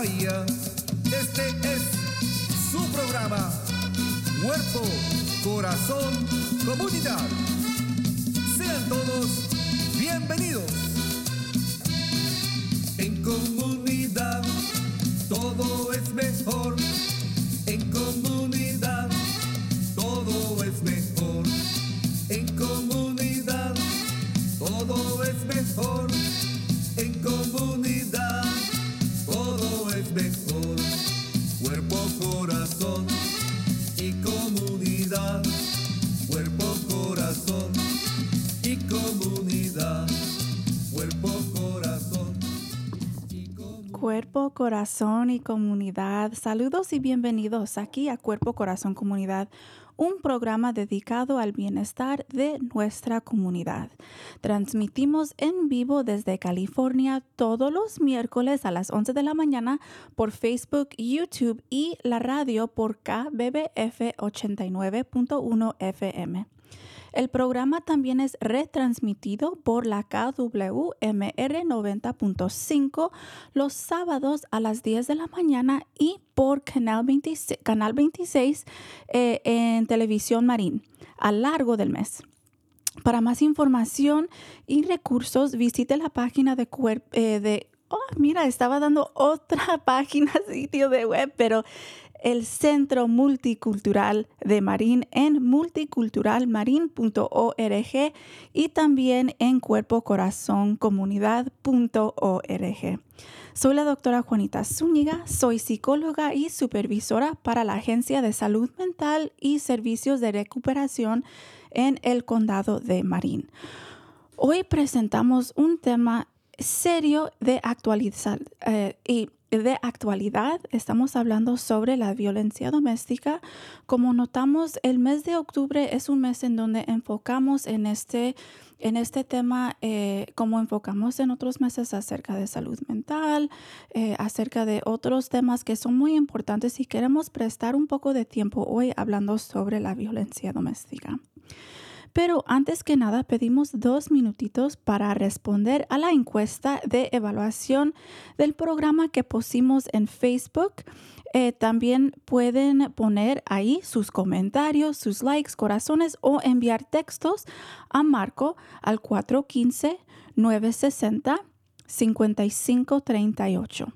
área Cuerpo, corazón y comunidad. Saludos y bienvenidos aquí a Cuerpo, Corazón, Comunidad, un programa dedicado al bienestar de nuestra comunidad. Transmitimos en vivo desde California todos los miércoles a las 11 de la mañana por Facebook, YouTube y la radio por KBBF 89.1 FM. El programa también es retransmitido por la KWMR 90.5 los sábados a las 10 de la mañana y por Canal 26, Canal 26 eh, en Televisión Marín a largo del mes. Para más información y recursos, visite la página de, eh, de oh, mira, estaba dando otra página, sitio de web, pero el Centro Multicultural de Marín en multiculturalmarin.org y también en cuerpocorazoncomunidad.org. Soy la doctora Juanita Zúñiga, soy psicóloga y supervisora para la Agencia de Salud Mental y Servicios de Recuperación en el Condado de Marín. Hoy presentamos un tema serio eh, de actualidad. Estamos hablando sobre la violencia doméstica. Como notamos, el mes de octubre es un mes en donde enfocamos en este, en este tema, eh, como enfocamos en otros meses acerca de salud mental, eh, acerca de otros temas que son muy importantes y queremos prestar un poco de tiempo hoy hablando sobre la violencia doméstica. Pero antes que nada, pedimos dos minutitos para responder a la encuesta de evaluación del programa que pusimos en Facebook. Eh, también pueden poner ahí sus comentarios, sus likes, corazones o enviar textos a Marco al 415-960-5538.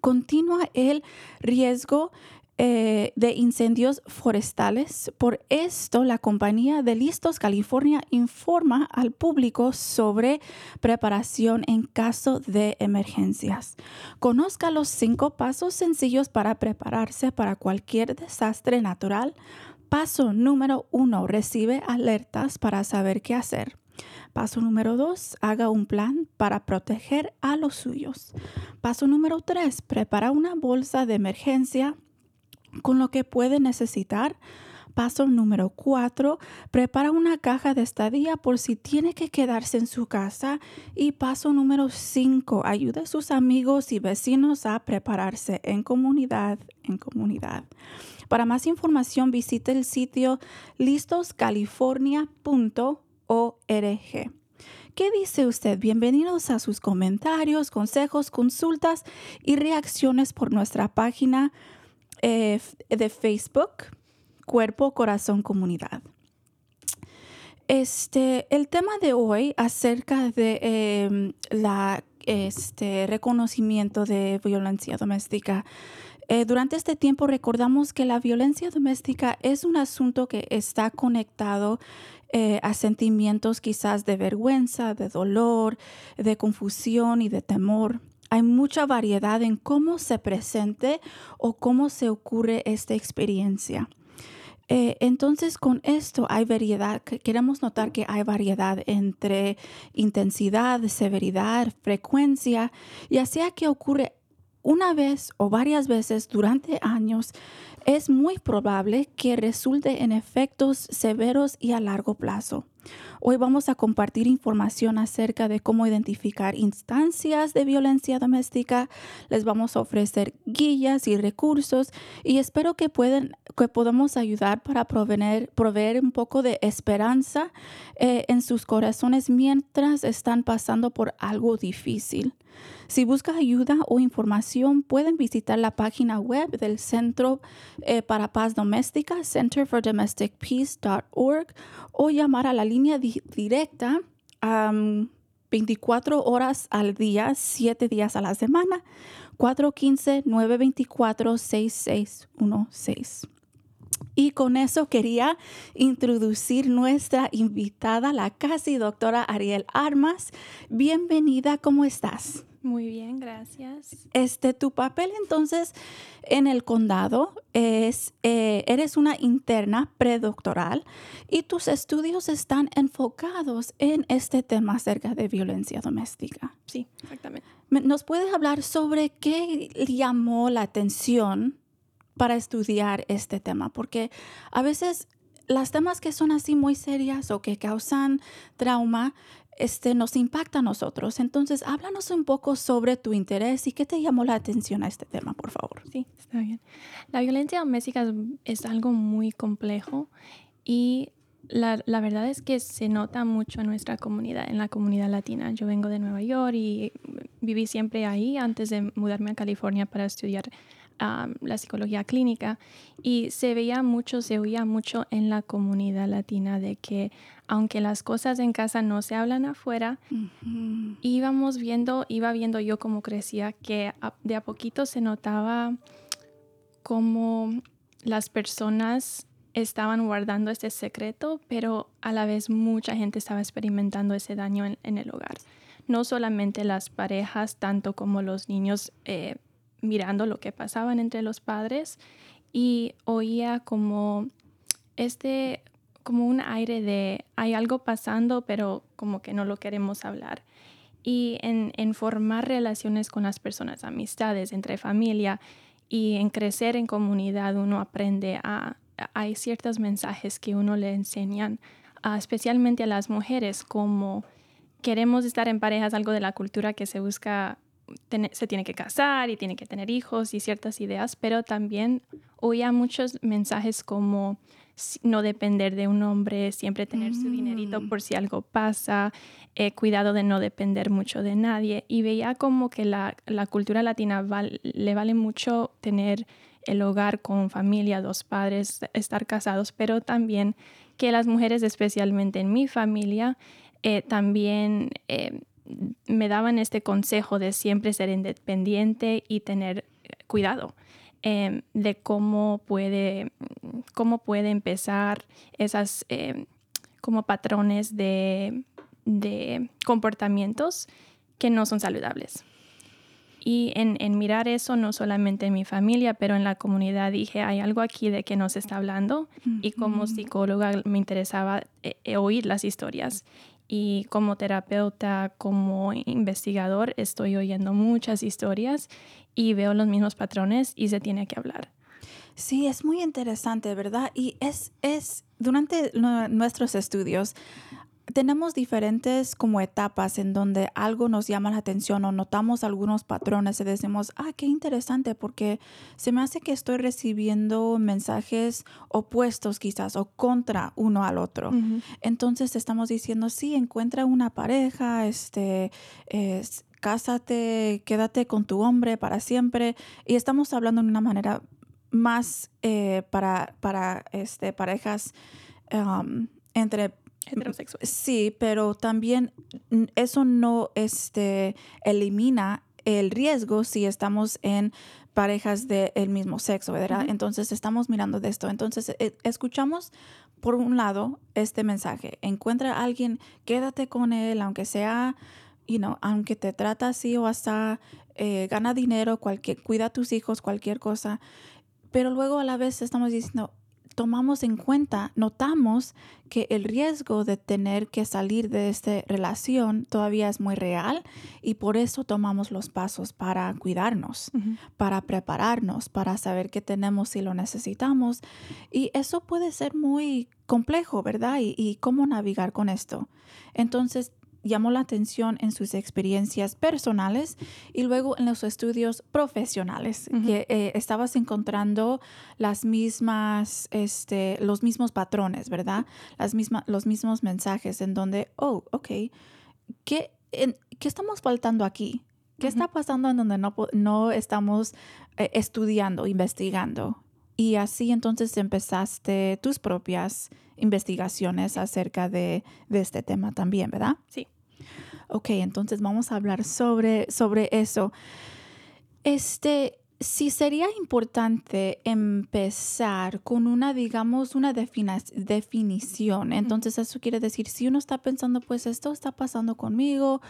Continúa el riesgo eh, de incendios forestales. Por esto, la compañía de Listos California informa al público sobre preparación en caso de emergencias. Conozca los cinco pasos sencillos para prepararse para cualquier desastre natural. Paso número uno, recibe alertas para saber qué hacer. Paso número dos, haga un plan para proteger a los suyos. Paso número tres, prepara una bolsa de emergencia con lo que puede necesitar. Paso número cuatro, prepara una caja de estadía por si tiene que quedarse en su casa. Y paso número cinco, ayude a sus amigos y vecinos a prepararse en comunidad, en comunidad. Para más información visite el sitio listoscalifornia.org. ¿Qué dice usted? Bienvenidos a sus comentarios, consejos, consultas y reacciones por nuestra página eh, de Facebook, Cuerpo, Corazón, Comunidad. Este, el tema de hoy acerca de eh, la este reconocimiento de violencia doméstica. Eh, durante este tiempo recordamos que la violencia doméstica es un asunto que está conectado eh, a sentimientos quizás de vergüenza, de dolor, de confusión y de temor. Hay mucha variedad en cómo se presente o cómo se ocurre esta experiencia. Eh, entonces, con esto hay variedad. Queremos notar que hay variedad entre intensidad, severidad, frecuencia, ya sea que ocurre una vez o varias veces durante años, es muy probable que resulte en efectos severos y a largo plazo. Hoy vamos a compartir información acerca de cómo identificar instancias de violencia doméstica. Les vamos a ofrecer guías y recursos y espero que, pueden, que podamos ayudar para proveer, proveer un poco de esperanza eh, en sus corazones mientras están pasando por algo difícil. Si busca ayuda o información, pueden visitar la página web del Centro eh, para Paz Doméstica, centerfordomesticpeace.org, o llamar a la línea directa 24 horas al día, 7 días a la semana, 415-924-6616. Y con eso quería introducir nuestra invitada, la casi doctora Ariel Armas. Bienvenida, ¿cómo estás? Muy bien, gracias. Este, tu papel entonces en el condado es, eh, eres una interna predoctoral y tus estudios están enfocados en este tema acerca de violencia doméstica. Sí, exactamente. ¿Nos puedes hablar sobre qué llamó la atención para estudiar este tema? Porque a veces las temas que son así muy serias o que causan trauma, este, nos impacta a nosotros. Entonces, háblanos un poco sobre tu interés y qué te llamó la atención a este tema, por favor. Sí, está bien. La violencia doméstica es, algo muy complejo y la, la, verdad es que se nota mucho en nuestra comunidad, en la comunidad latina. Yo vengo de Nueva York y viví siempre ahí antes de mudarme a California para estudiar la psicología clínica y se veía mucho, se oía mucho en la comunidad latina de que aunque las cosas en casa no se hablan afuera, íbamos viendo, iba viendo yo cómo crecía, que de a poquito se notaba como las personas estaban guardando ese secreto, pero a la vez mucha gente estaba experimentando ese daño en, el hogar. No solamente las parejas, tanto como los niños eh, mirando lo que pasaban entre los padres y oía como este como un aire de hay algo pasando pero como que no lo queremos hablar y en, en formar relaciones con las personas amistades entre familia y en crecer en comunidad uno aprende a hay ciertos mensajes que uno le enseñan especialmente a las mujeres como queremos estar en parejas algo de la cultura que se busca se tiene que casar y tiene que tener hijos y ciertas ideas, pero también oía muchos mensajes como no depender de un hombre, siempre tener su dinerito mm. por si algo pasa, eh, cuidado de no depender mucho de nadie. Y veía como que la, la cultura latina le vale mucho tener el hogar con familia, dos padres, estar casados, pero también que las mujeres, especialmente en mi familia, eh, también eh, me daban este consejo de siempre ser independiente y tener cuidado em, de cómo puede, cómo puede empezar esas em, como patrones de, de, comportamientos que no son saludables. Y en, en, mirar eso, no solamente en mi familia, pero en la comunidad, dije, hay algo aquí de que nos está hablando. Y como psicóloga me interesaba eh, oír las historias y como terapeuta, como investigador, estoy oyendo muchas historias y veo los mismos patrones y se tiene que hablar. Sí, es muy interesante, ¿verdad? Y es, es durante nuestros estudios, tenemos diferentes como etapas en donde algo nos llama la atención o notamos algunos patrones y decimos, ah, qué interesante, porque se me hace que estoy recibiendo mensajes opuestos quizás o contra uno al otro. Entonces estamos diciendo, sí, encuentra una pareja, este, cásate, quédate con tu hombre para siempre. Y estamos hablando de una manera más eh, para, para este, parejas um, entre heterosexual. Sí, pero también eso no este, elimina el riesgo si estamos en parejas del mismo sexo, ¿verdad? Entonces estamos mirando de esto. Entonces eh, escuchamos, por un lado, este mensaje. Encuentra a alguien, quédate con él, aunque sea, you know, aunque te trata así o hasta eh, gana dinero, cualquier, cuida a tus hijos, cualquier cosa. Pero luego a la vez estamos diciendo, tomamos en cuenta, notamos que el riesgo de tener que salir de esta relación todavía es muy real y por eso tomamos los pasos para cuidarnos, para prepararnos, para saber qué tenemos si lo necesitamos. Y eso puede ser muy complejo, ¿verdad? Y, y cómo navegar con esto. Entonces, llamó la atención en sus experiencias personales y luego en los estudios profesionales, que eh, estabas encontrando las mismas, este, los mismos patrones, ¿verdad? Las misma, los mismos mensajes en donde, oh, ok, ¿qué, en- ¿qué estamos faltando aquí? ¿Qué está pasando en donde no, no estamos eh, estudiando, investigando? Y así entonces empezaste tus propias investigaciones acerca de, de este tema también, ¿verdad? Sí. Ok, entonces vamos a hablar sobre, sobre eso. Este, sí sería importante empezar con una, digamos, una definición. Entonces eso quiere decir, si uno está pensando, pues esto está pasando conmigo,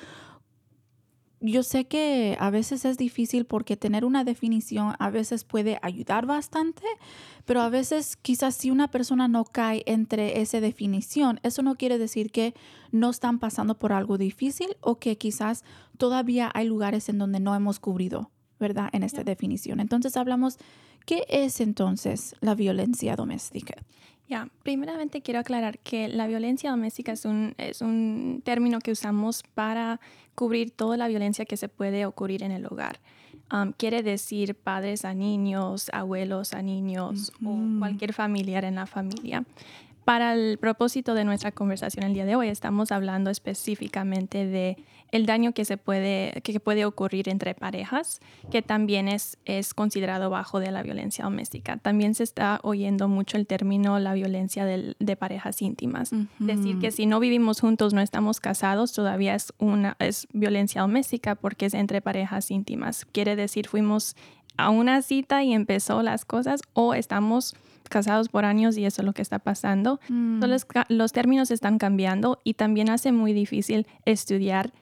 yo sé que a veces es difícil porque tener una definición a veces puede ayudar bastante, pero a veces quizás si una persona no cae entre esa definición, eso no quiere decir que no están pasando por algo difícil o que quizás todavía hay lugares en donde no hemos cubrido, ¿verdad? En esta definición. Entonces hablamos, ¿qué es entonces la violencia doméstica? Ya, primeramente quiero aclarar que la violencia doméstica es un, es un término que usamos para cubrir toda la violencia que se puede ocurrir en el hogar. Um, quiere decir padres a niños, abuelos a niños o cualquier familiar en la familia. Para el propósito de nuestra conversación el día de hoy, estamos hablando específicamente de el daño que se puede, que puede ocurrir entre parejas, que también es, es considerado bajo de la violencia doméstica. También se está oyendo mucho el término la violencia del- de parejas íntimas. Decir que si no vivimos juntos, no estamos casados, todavía es una es violencia doméstica porque es entre parejas íntimas. Quiere decir fuimos a una cita y empezó las cosas o estamos casados por años y eso es lo que está pasando. Mm. Los, los términos están cambiando y también hace muy difícil estudiar,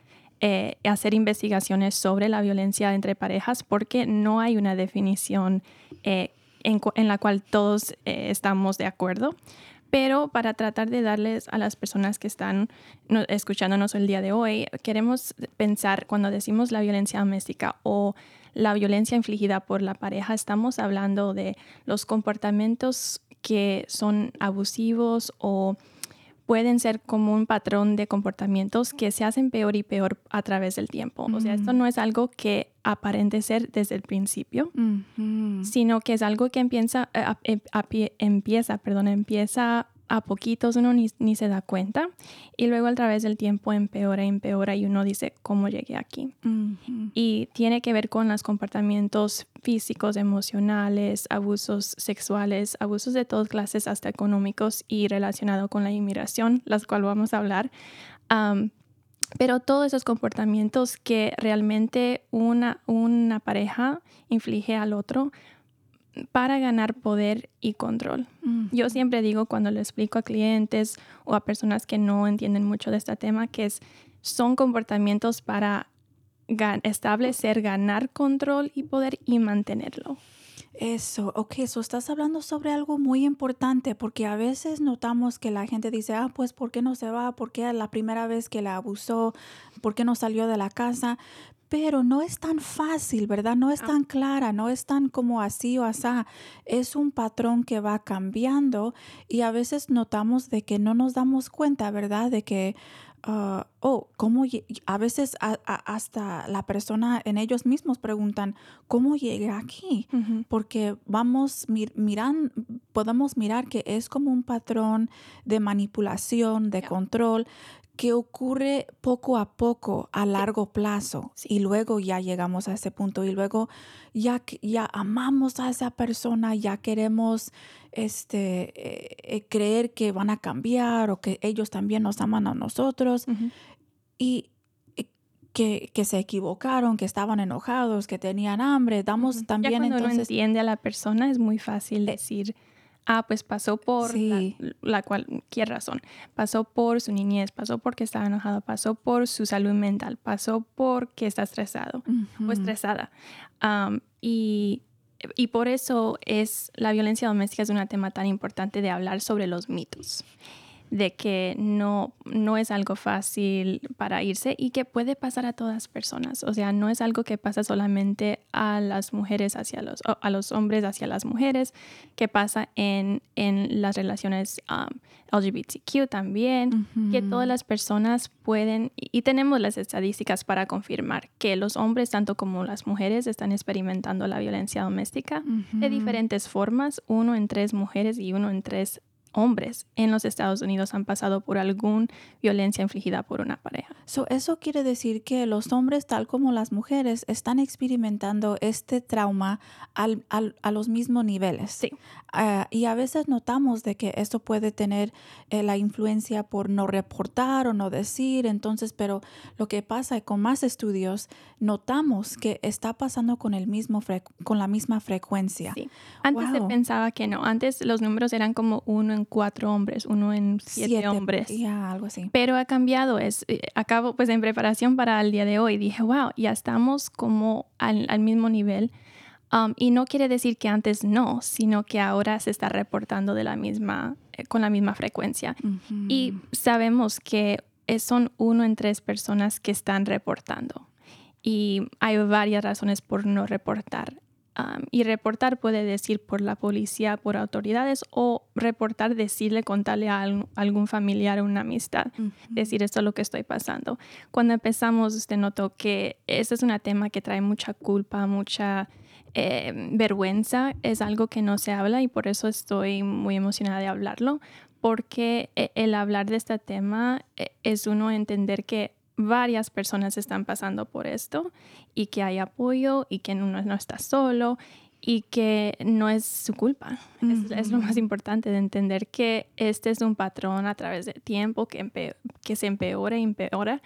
eh, hacer investigaciones sobre la violencia entre parejas porque no hay una definición eh, en, la cual todos eh, estamos de acuerdo. Pero para tratar de darles a las personas que están no- escuchándonos el día de hoy, queremos pensar cuando decimos la violencia doméstica o la violencia infligida por la pareja, estamos hablando de los comportamientos que son abusivos o pueden ser como un patrón de comportamientos que se hacen peor y peor a través del tiempo. O sea, esto Mm. no es algo que aparente ser desde el principio, sino que es algo que empieza, eh, a- em- empieza, perdón, empieza a poquitos, uno ni, ni se da cuenta y luego a través del tiempo empeora, empeora y uno dice, ¿cómo llegué aquí? Y tiene que ver con los comportamientos físicos, emocionales, abusos sexuales, abusos de todas clases, hasta económicos y relacionado con la inmigración, las cuales vamos a hablar. Pero todos esos comportamientos que realmente una, una pareja inflige al otro para ganar poder y control. Yo siempre digo cuando le explico a clientes o a personas que no entienden mucho de este tema que es, son comportamientos para gan- establecer, ganar control y poder y mantenerlo. Eso, ok, eso estás hablando sobre algo muy importante porque a veces notamos que la gente dice, ah, pues, ¿por qué no se va? ¿Por qué la primera vez que la abusó? ¿Por qué no salió de la casa? Pero no es tan fácil, ¿verdad? No es Ah. tan clara, no es tan como así o asá. Es un patrón que va cambiando y a veces notamos de que no nos damos cuenta, ¿verdad? De que, ah, oh, ¿cómo? A veces a- a- hasta la persona en ellos mismos preguntan, ¿cómo llegué aquí? porque vamos mir- miran, podemos mirar que es como un patrón de manipulación, de control que ocurre poco a poco a largo plazo Sí. y luego ya llegamos a ese punto y luego ya ya amamos a esa persona, ya queremos este eh, eh, creer que van a cambiar o que ellos también nos aman a nosotros y eh, que, que se equivocaron, que estaban enojados, que tenían hambre. Damos Ya también cuando uno entonces... entiende a la persona es muy fácil decir, ah, pues pasó por Sí. la, la cualquier razón. Pasó por su niñez, pasó porque estaba enojado, pasó por su salud mental, pasó porque está estresado o Ujú. estresada. Y, y por eso es la violencia doméstica es un tema tan importante de hablar sobre los mitos de que no, no es algo fácil para irse y que puede pasar a todas personas. O sea, no es algo que pasa solamente a las mujeres hacia los, a los hombres hacia las mujeres, que pasa en, en las relaciones um, LGBTQ también, que todas las personas pueden, y tenemos las estadísticas para confirmar que los hombres, tanto como las mujeres, están experimentando la violencia doméstica de diferentes formas. Uno en tres mujeres y uno en tres hombres en los Estados Unidos han pasado por alguna violencia infligida por una pareja. So, eso quiere decir que los hombres, tal como las mujeres, están experimentando este trauma al- al- a los mismos niveles. Sí. Ah, y a veces notamos de que esto puede tener eh, la influencia por no reportar o no decir. Entonces, pero lo que pasa y con más estudios, notamos que está pasando con, el mismo con la misma frecuencia. Sí. Antes se Wow. pensaba que no. Antes los números eran como uno en cuatro hombres, uno en siete, hombres. Ya, algo así. Pero ha cambiado. Es, eh, acabo, pues en preparación para el día de hoy, dije, wow, ya estamos como al, al mismo nivel. Um, y no quiere decir que antes no, sino que ahora se está reportando de la misma, eh, con la misma frecuencia. Y sabemos que son uno en tres personas que están reportando. Y hay varias razones por no reportar. Um, y reportar puede decir por la policía, por autoridades, o reportar, decirle, contarle a al- algún familiar o una amistad, decir esto es lo que estoy pasando. Cuando empezamos, usted notó que este es un tema que trae mucha culpa, mucha eh, vergüenza, es algo que no se habla y por eso estoy muy emocionada de hablarlo, porque eh, el hablar de este tema eh, es uno entender que varias personas están pasando por esto y que hay apoyo y que uno no está solo y que no es su culpa. Es, es lo más importante de entender que este es un patrón a través del tiempo que, que se empeora y empeora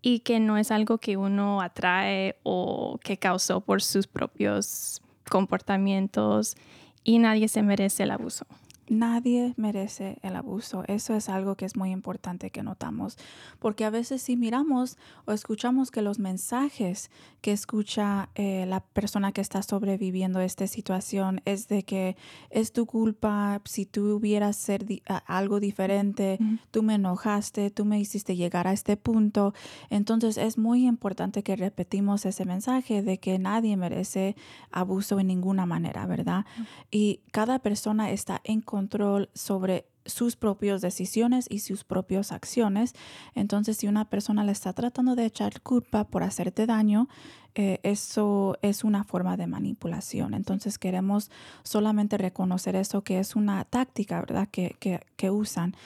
y que no es algo que uno atrae o que causó por sus propios comportamientos y nadie se merece el abuso. Nadie merece el abuso. Eso es algo que es muy importante que notamos, porque a veces si miramos o escuchamos que los mensajes que escucha eh, la persona que está sobreviviendo esta situación es de que es tu culpa, si tú hubieras ser di- algo diferente, tú me enojaste, tú me hiciste llegar a este punto. Entonces es muy importante que repetimos ese mensaje de que nadie merece abuso en ninguna manera, ¿verdad? Y cada persona está en control sobre sus propias decisiones y sus propias acciones. Entonces, si una persona le está tratando de echar culpa por hacerte daño, eh, eso es una forma de manipulación. Entonces, queremos solamente reconocer eso que es una táctica, ¿verdad? Que, que, que usan.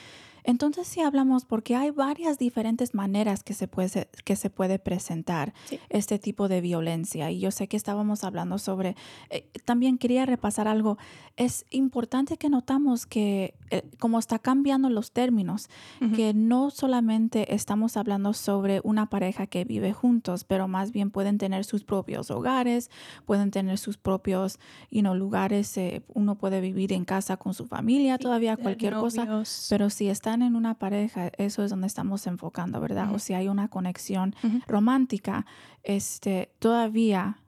Entonces, si hablamos, porque hay varias diferentes maneras que se puede, que se puede presentar Sí. este tipo de violencia. Y yo sé que estábamos hablando sobre, eh, también quería repasar algo. Es importante que notamos que eh, como está cambiando los términos, que no solamente estamos hablando sobre una pareja que vive juntos, pero más bien pueden tener sus propios hogares, pueden tener sus propios you know, lugares, eh, uno puede vivir en casa con su familia, todavía cualquier cosa. Pero si están en una pareja, eso es donde estamos enfocando, ¿verdad? O si hay una conexión romántica, este, todavía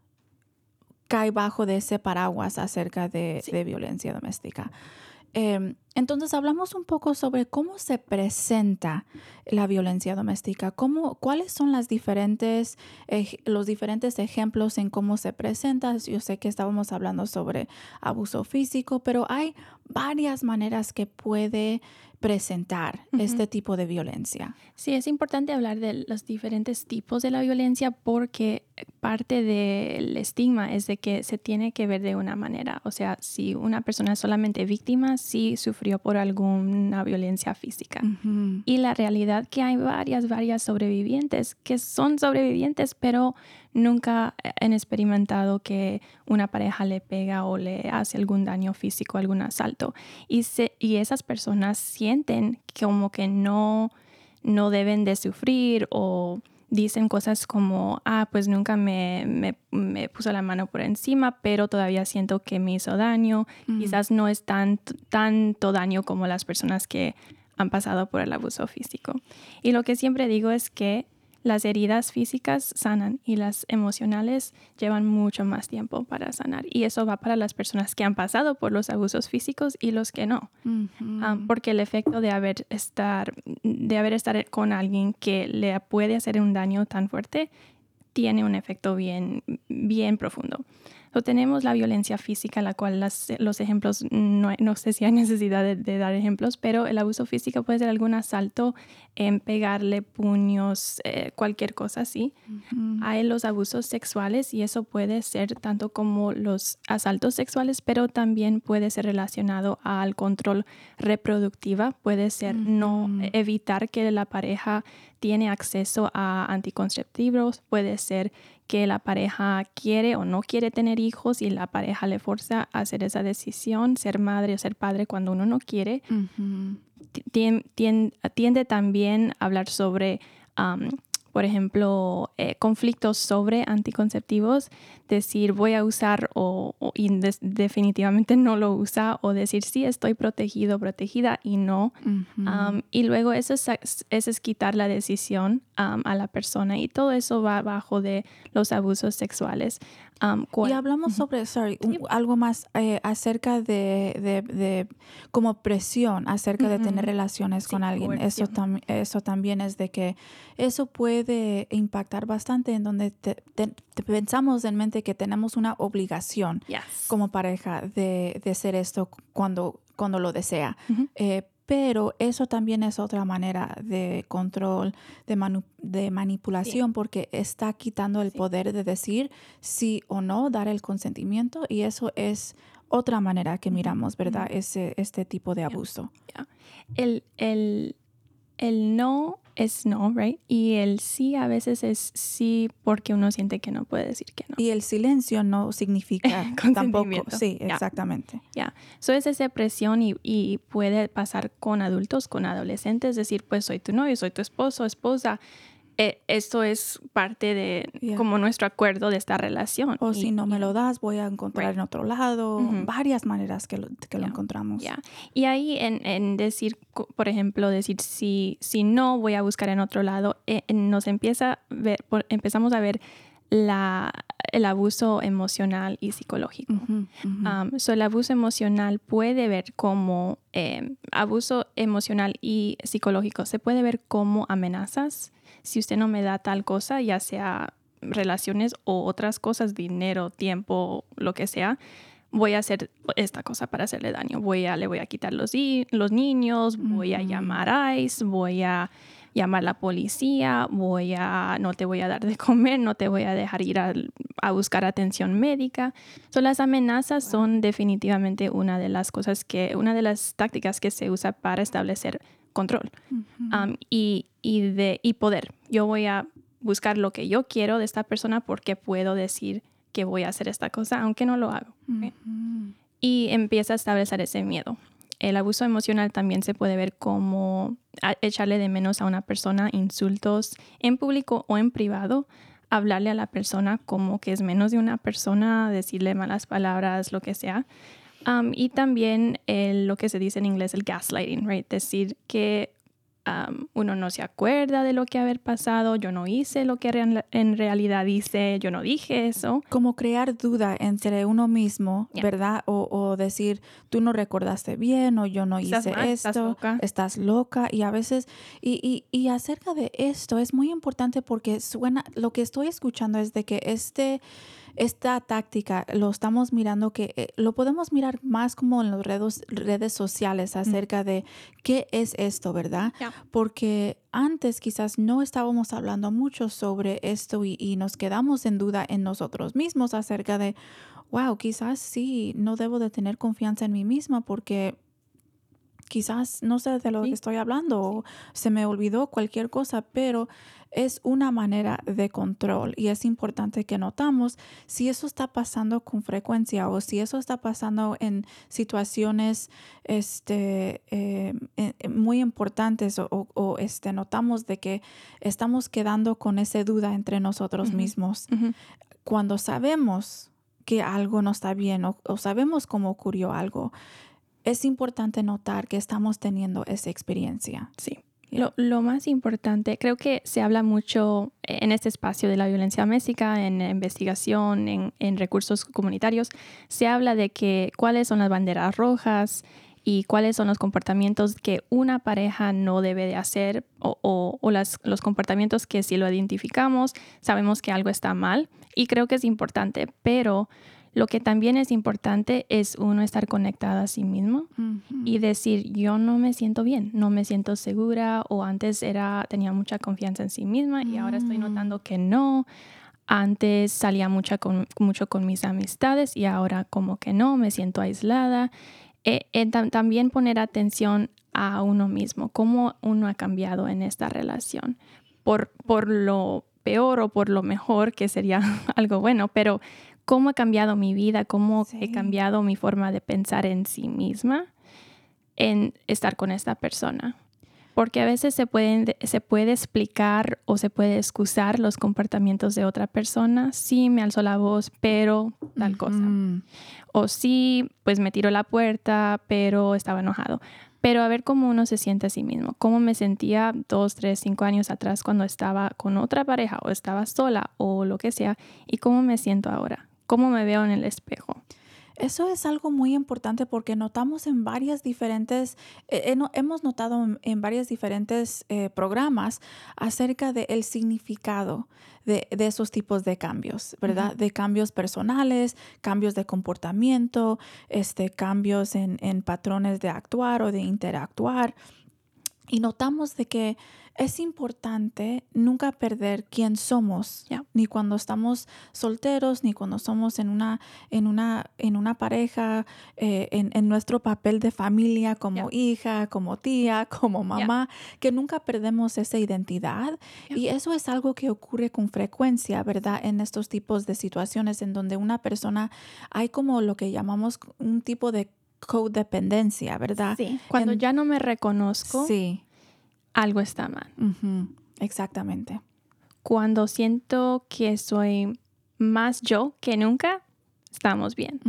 cae bajo de ese paraguas acerca de, Sí. de violencia doméstica. Em, entonces hablamos un poco sobre cómo se presenta la violencia doméstica, cómo, cuáles son las diferentes, los diferentes ejemplos en cómo se presenta. Yo sé que estábamos hablando sobre abuso físico, pero hay varias maneras que puede presentar este tipo de violencia. Sí, es importante hablar de los diferentes tipos de la violencia porque parte del estigma es de que se tiene que ver de una manera. O sea, si una persona es solamente víctima, sí sufrió por alguna violencia física. Y la realidad que hay varias, varias sobrevivientes que son sobrevivientes, pero nunca han experimentado que una pareja le pega o le hace algún daño físico, algún asalto. Y, se, y esas personas sienten como que no, no deben de sufrir o dicen cosas como, ah, pues nunca me, me, me, puso la mano por encima, pero todavía siento que me hizo daño. Quizás no es tan, tanto daño como las personas que han pasado por el abuso físico. Y lo que siempre digo es que las heridas físicas sanan y las emocionales llevan mucho más tiempo para sanar. Y eso va para las personas que han pasado por los abusos físicos y los que no. Ah, porque el efecto de haber, estar, de haber estar con alguien que le puede hacer un daño tan fuerte tiene un efecto bien, bien profundo tenemos la violencia física, la cual los ejemplos, no, no, sé si hay necesidad de, dar ejemplos, pero el abuso físico puede ser algún asalto, en pegarle puños, eh, cualquier cosa así. Hay los abusos sexuales y eso puede ser tanto como los asaltos sexuales, pero también puede ser relacionado al control reproductiva, puede ser no evitar que la pareja tiene acceso a anticonceptivos, puede ser que la pareja quiere o no quiere tener hijos y la pareja le fuerza a hacer esa decisión, ser madre o ser padre cuando uno no quiere. tiende, también a hablar sobre por ejemplo, eh, conflictos sobre anticonceptivos, decir voy a usar o, definitivamente no lo usa o decir sí estoy protegido, protegida y no. y luego eso es, es quitar la decisión a la persona y todo eso va bajo de los abusos sexuales y hablamos sobre, sorry, algo más eh, acerca de, de, como presión, acerca de tener relaciones con alguien. Eso, eso también es de que eso puede impactar bastante en donde te, pensamos en mente que tenemos una obligación como pareja de, de hacer esto cuando, cuando lo desea. Pero eso también es otra manera de control, de, de manipulación, porque está quitando el poder de decir sí o no, dar el consentimiento, y eso es otra manera que miramos, ¿verdad? Ese, este tipo de abuso. El, el, el no es no, right? Y el sí a veces es sí porque uno siente que no puede decir que no. Y el silencio no significa tampoco. Sí, exactamente. Ya. Eso es esa presión y, y, puede pasar con adultos, con adolescentes, decir, pues soy tu novio, soy tu esposo, esposa. Eh, esto es parte de como nuestro acuerdo de esta relación. O si no me lo das, voy a encontrar en otro lado. Varias maneras que lo, que lo encontramos. Y ahí en, en, decir, por ejemplo, decir si, si no voy a buscar en otro lado, eh, nos empieza a ver, empezamos a ver la, el abuso emocional y psicológico. el abuso emocional puede ver como eh, abuso emocional y psicológico, se puede ver como amenazas si usted no me da tal cosa, ya sea relaciones o otras cosas, dinero, tiempo, lo que sea, voy a hacer esta cosa para hacerle daño. Voy a, le voy a quitar los, los niños, voy a llamar a ICE, voy a llamar a la policía, voy a, no te voy a dar de comer, no te voy a dejar ir a, buscar atención médica. So, las amenazas son definitivamente una de las cosas que, una de las tácticas que se usa para establecer control y, y, de, y poder. Yo voy a buscar lo que yo quiero de esta persona porque puedo decir que voy a hacer esta cosa, aunque no lo hago. Y empieza a establecer ese miedo. El abuso emocional también se puede ver como echarle de menos a una persona insultos en público o en privado, hablarle a la persona como que es menos de una persona, decirle malas palabras, lo que sea y también lo que se dice en inglés el gaslighting, right? Decir que uno no se acuerda de lo que haber pasado, yo no hice lo que en realidad hice, yo no dije eso. Como crear duda entre uno mismo, ¿verdad? O, decir, tú no recordaste bien o yo no hice esto, estás loca. estás loca. Y a veces, y, y, y acerca de esto, es muy importante porque suena, lo que estoy escuchando es de que este esta táctica lo estamos mirando que eh, lo podemos mirar más como en las redes, redes sociales acerca de qué es esto, ¿verdad? Porque antes quizás no estábamos hablando mucho sobre esto y, y nos quedamos en duda en nosotros mismos acerca de, wow, quizás sí, no debo de tener confianza en mí misma porque quizás no sé de lo que estoy hablando o se me olvidó cualquier cosa, pero es una manera de control y es importante que notamos si eso está pasando con frecuencia o si eso está pasando en situaciones este, eh, eh, muy importantes o, este, notamos de que estamos quedando con esa duda entre nosotros mismos. Cuando sabemos que algo no está bien o, o sabemos cómo ocurrió algo, es importante notar que estamos teniendo esa experiencia. Sí. Lo, más importante, creo que se habla mucho en este espacio de la violencia doméstica, en investigación, en, recursos comunitarios, se habla de que cuáles son las banderas rojas y cuáles son los comportamientos que una pareja no debe de hacer o, los comportamientos que si lo identificamos sabemos que algo está mal y creo que es importante, pero lo que también es importante es uno estar conectado a sí mismo y decir, yo no me siento bien, no me siento segura o antes era, tenía mucha confianza en sí misma y ahora estoy mm. notando que no. Antes salía mucho con, mucho con mis amistades y ahora como que no, me siento aislada. Eh, también poner atención a uno mismo, cómo uno ha cambiado en esta relación, por, por lo peor o por lo mejor, que sería algo bueno, pero cómo ha cambiado mi vida, cómo he cambiado mi forma de pensar en sí misma en estar con esta persona. Porque a veces se, pueden, se puede explicar o se puede excusar los comportamientos de otra persona. Sí, me alzó la voz, pero tal cosa. O sí, pues me tiró la puerta, pero estaba enojado. Pero a ver cómo uno se siente a sí mismo. Cómo me sentía dos, tres, cinco años atrás cuando estaba con otra pareja o estaba sola o lo que sea. Y cómo me siento ahora cómo me veo en el espejo. Eso es algo muy importante porque notamos en varias diferentes, eh, hemos notado en, varios diferentes eh, programas acerca del significado de, esos tipos de cambios, ¿verdad? De cambios personales, cambios de comportamiento, este, cambios en, en patrones de actuar o de interactuar. Y notamos de que es importante nunca perder quién somos, ni cuando estamos solteros, ni cuando somos en una, en una, en una pareja, eh, en, nuestro papel de familia como hija, como tía, como mamá, que nunca perdemos esa identidad. Y eso es algo que ocurre con frecuencia, ¿verdad? En estos tipos de situaciones en donde una persona hay como lo que llamamos un tipo de codependencia, ¿verdad? Sí. Cuando ya no me reconozco. Sí algo está mal. Exactamente. Cuando siento que soy más yo que nunca, estamos bien.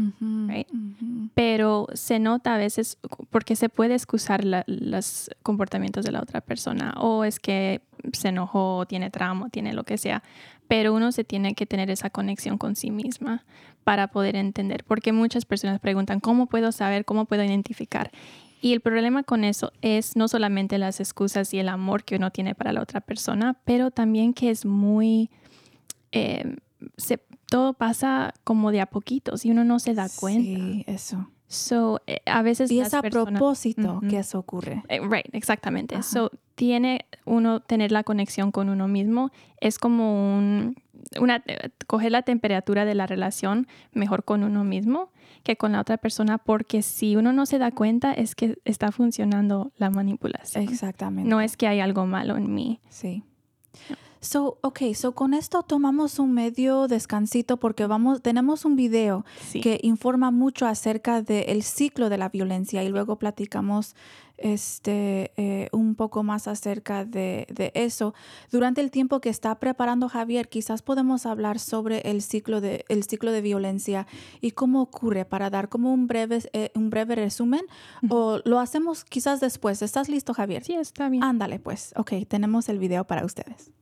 Pero se nota a veces porque se puede excusar los comportamientos de la otra persona o es que se enojó, tiene trauma, tiene lo que sea. Pero uno se tiene que tener esa conexión con sí misma para poder entender. Porque muchas personas preguntan, ¿cómo puedo saber? ¿Cómo puedo identificar? Y el problema con eso es no solamente las excusas y el amor que uno tiene para la otra persona, pero también que es muy... Eh, todo pasa como de a poquitos y uno no se da cuenta. Sí, eso. So, eh, a veces y es a propósito que eso ocurre. Eh, right, exactamente. So, tiene uno tener la conexión con uno mismo. Es como un, una, coger la temperatura de la relación mejor con uno mismo que con la otra persona, porque si uno no se da cuenta es que está funcionando la manipulación. Exactamente. No es que hay algo malo en mí. Sí. So, ok, so con esto tomamos un medio descansito porque vamos, tenemos un video que informa mucho acerca del ciclo de la violencia y luego platicamos este, eh, un poco más acerca de, eso. Durante el tiempo que está preparando Javier, quizás podemos hablar sobre el ciclo de, el ciclo de violencia y cómo ocurre para dar como un breve, eh, un breve resumen o lo hacemos quizás después. ¿Estás listo, Javier? Sí, está bien. Ándale, pues. Ok, tenemos el video para ustedes.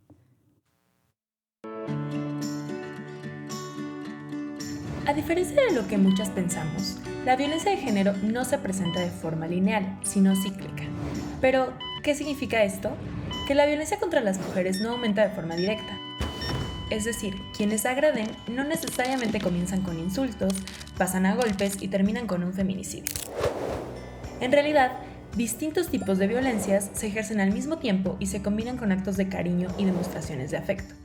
A diferencia de lo que muchas pensamos, la violencia de género no se presenta de forma lineal, sino cíclica. Pero, ¿qué significa esto? Que la violencia contra las mujeres no aumenta de forma directa. Es decir, quienes agraden no necesariamente comienzan con insultos, pasan a golpes y terminan con un feminicidio. En realidad, Distintos tipos de violencias se ejercen al mismo tiempo y se combinan con actos de cariño y demostraciones de afecto.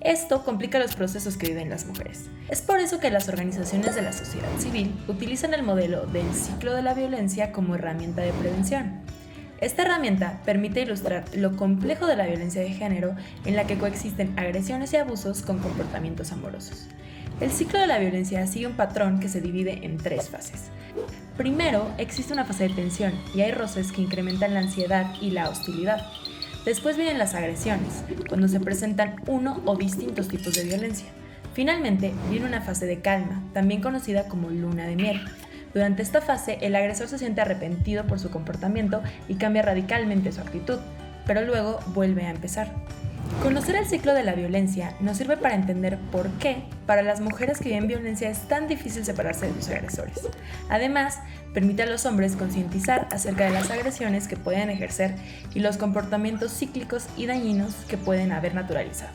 Esto complica los procesos que viven las mujeres. Es por eso que las organizaciones de la sociedad civil utilizan el modelo del ciclo de la violencia como herramienta de prevención. Esta herramienta permite ilustrar lo complejo de la violencia de género en la que coexisten agresiones y abusos con comportamientos amorosos. El ciclo de la violencia sigue un patrón que se divide en tres fases. Primero, existe una fase de tensión y hay roces que incrementan la ansiedad y la hostilidad. Después vienen las agresiones, cuando se presentan uno o distintos tipos de violencia. Finalmente, viene una fase de calma, también conocida como luna de miel, durante esta fase, el agresor se siente arrepentido por su comportamiento y cambia radicalmente su actitud, pero luego vuelve a empezar. Conocer el ciclo de la violencia nos sirve para entender por qué para las mujeres que viven violencia es tan difícil separarse de sus agresores. Además, permite a los hombres concientizar acerca de las agresiones que pueden ejercer y los comportamientos cíclicos y dañinos que pueden haber naturalizado.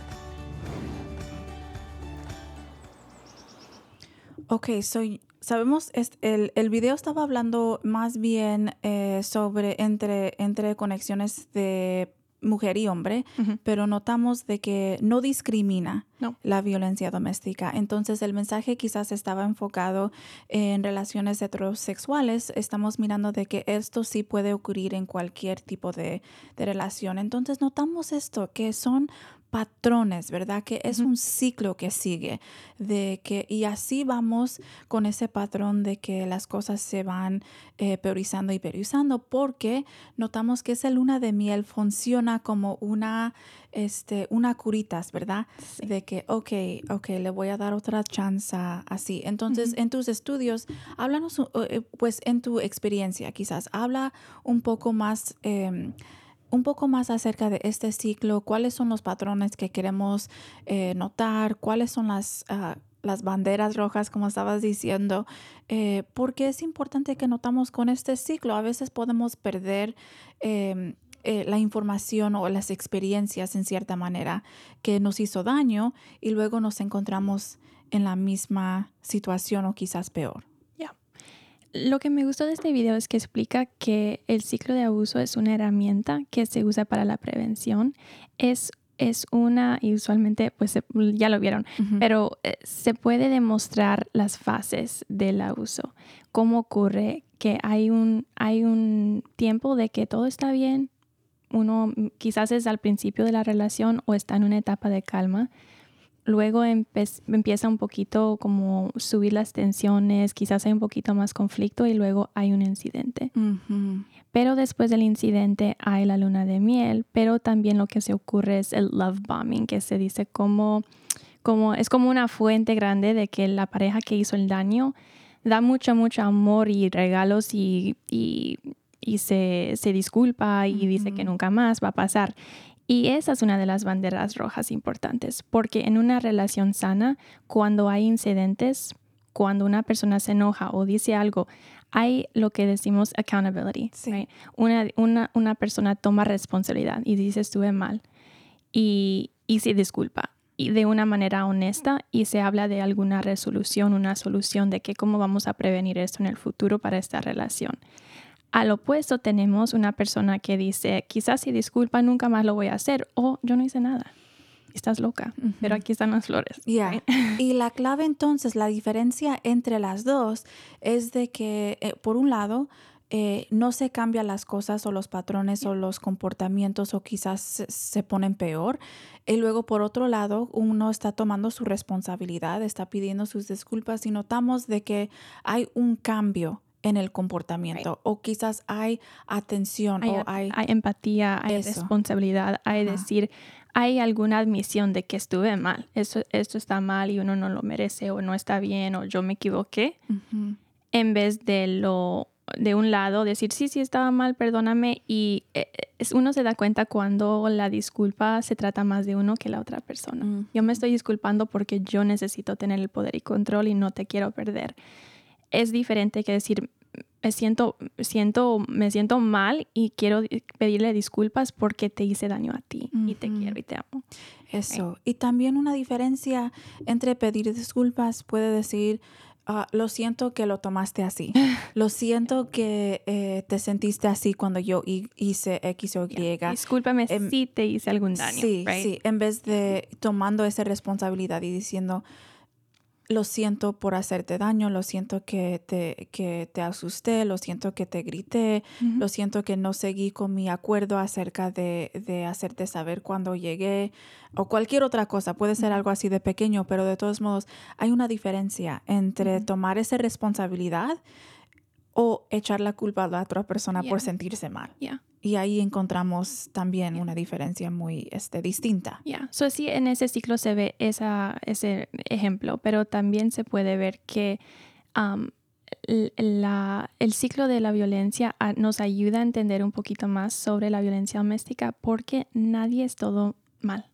Ok, soy sabemos, el, el video estaba hablando más bien eh, sobre entre, entre conexiones de mujer y hombre, pero notamos de que no discrimina la violencia doméstica. Entonces el mensaje quizás estaba enfocado en relaciones heterosexuales. Estamos mirando de que esto sí puede ocurrir en cualquier tipo de, de relación. Entonces notamos esto, que son patrones, ¿verdad? Que es un ciclo que sigue, de que, y así vamos con ese patrón de que las cosas se van eh, priorizando y priorizando, porque notamos que esa luna de miel funciona como una, este, una curitas, ¿verdad? De que, ok, ok, le voy a dar otra chance así. Entonces, en tus estudios, háblanos, eh, pues en tu experiencia, quizás, habla un poco más. Em, un poco más acerca de este ciclo, cuáles son los patrones que queremos eh, notar, cuáles son las, ah, las banderas rojas, como estabas diciendo, eh, porque es importante que notamos con este ciclo. A veces podemos perder em, eh, la información o las experiencias en cierta manera que nos hizo daño y luego nos encontramos en la misma situación o quizás peor. Lo que me gustó de este video es que explica que el ciclo de abuso es una herramienta que se usa para la prevención. Es, es una, y usualmente, pues ya lo vieron, pero eh, se puede demostrar las fases del abuso. Cómo ocurre que hay un, hay un tiempo de que todo está bien, uno quizás es al principio de la relación o está en una etapa de calma luego empieza un poquito como subir las tensiones, quizás hay un poquito más conflicto y luego hay un incidente. Pero después del incidente hay la luna de miel, pero también lo que se ocurre es el love bombing, que se dice como, como es como una fuente grande de que la pareja que hizo el daño da mucho, mucho amor y regalos y, y, se, se, disculpa y dice que nunca más va a pasar. Y esa es una de las banderas rojas importantes, porque en una relación sana, cuando hay incidentes, cuando una persona se enoja o dice algo, hay lo que decimos accountability. Una, una, una, persona toma responsabilidad y dice estuve mal y, y se disculpa y de una manera honesta y se habla de alguna resolución, una solución de que cómo vamos a prevenir esto en el futuro para esta relación. Al opuesto tenemos una persona que dice, quizás si disculpa nunca más lo voy a hacer o yo no hice nada. Estás loca, pero aquí están las flores. y la clave entonces, la diferencia entre las dos es de que, eh, por un lado, eh, no se cambian las cosas o los patrones o los comportamientos o quizás se, se, ponen peor. Y luego, por otro lado, uno está tomando su responsabilidad, está pidiendo sus disculpas y notamos de que hay un cambio en el comportamiento o quizás hay atención o hay, hay empatía, hay responsabilidad, hay decir, hay alguna admisión de que estuve mal, eso, esto está mal y uno no lo merece o no está bien o yo me equivoqué, en vez de lo de un lado decir sí, sí estaba mal, perdóname y eh, uno se da cuenta cuando la disculpa se trata más de uno que la otra persona. Yo me estoy disculpando porque yo necesito tener el poder y control y no te quiero perder es diferente que decir, me siento, siento, me siento mal y quiero pedirle disculpas porque te hice daño a ti y te quiero y te amo. Eso. Y también una diferencia entre pedir disculpas puede decir, ah, lo siento que lo tomaste así. Lo siento que eh, te sentiste así cuando yo hi- hice X o Y. Discúlpame Em, si te hice algún daño. Sí, right? sí, en vez de tomando esa responsabilidad y diciendo, lo siento por hacerte daño, lo siento que te, que te asusté, lo siento que te grité, lo siento que no seguí con mi acuerdo acerca de, de hacerte saber cuando llegué o cualquier otra cosa. Puede ser algo así de pequeño, pero de todos modos hay una diferencia entre tomar esa responsabilidad o echar la culpa a la otra persona por sentirse mal. Yeah. Y ahí encontramos también Yeah. una diferencia muy este, distinta. Ya, so sí, en ese ciclo se ve esa, ese ejemplo, pero también se puede ver que la- el ciclo de la violencia ah, nos ayuda a entender un poquito más sobre la violencia doméstica porque nadie es todo mal,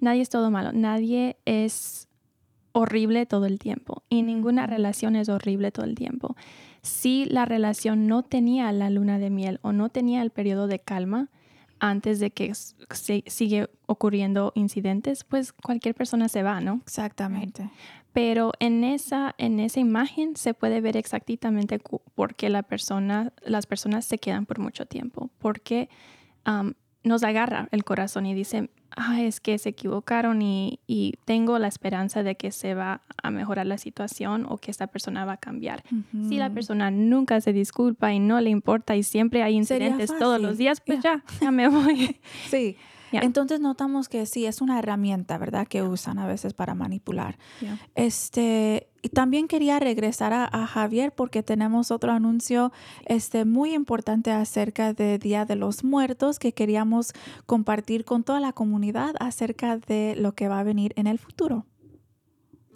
nadie es todo malo, nadie es horrible todo el tiempo y ninguna relación es horrible todo el tiempo. Si la relación no tenía la luna de miel o no tenía el periodo de calma, antes de que se sigue ocurriendo incidentes, pues cualquier persona se va, ¿no? Exactamente. Pero en esa, en esa imagen se puede ver exactamente por qué la persona, las personas se quedan por mucho tiempo, porque nos agarra el corazón y dice, ah, es que se equivocaron y, y tengo la esperanza de que se va a mejorar la situación o que esta persona va a cambiar. Si la persona nunca se disculpa y no le importa y siempre hay incidentes todos los días, pues ya, ya me voy. Sí. Ya. Entonces notamos que sí, es una herramienta, ¿verdad? Que usan a veces para manipular. Este, también quería regresar a, a Javier porque tenemos otro anuncio este, muy importante acerca de Día de los Muertos que queríamos compartir con toda la comunidad acerca de lo que va a venir en el futuro.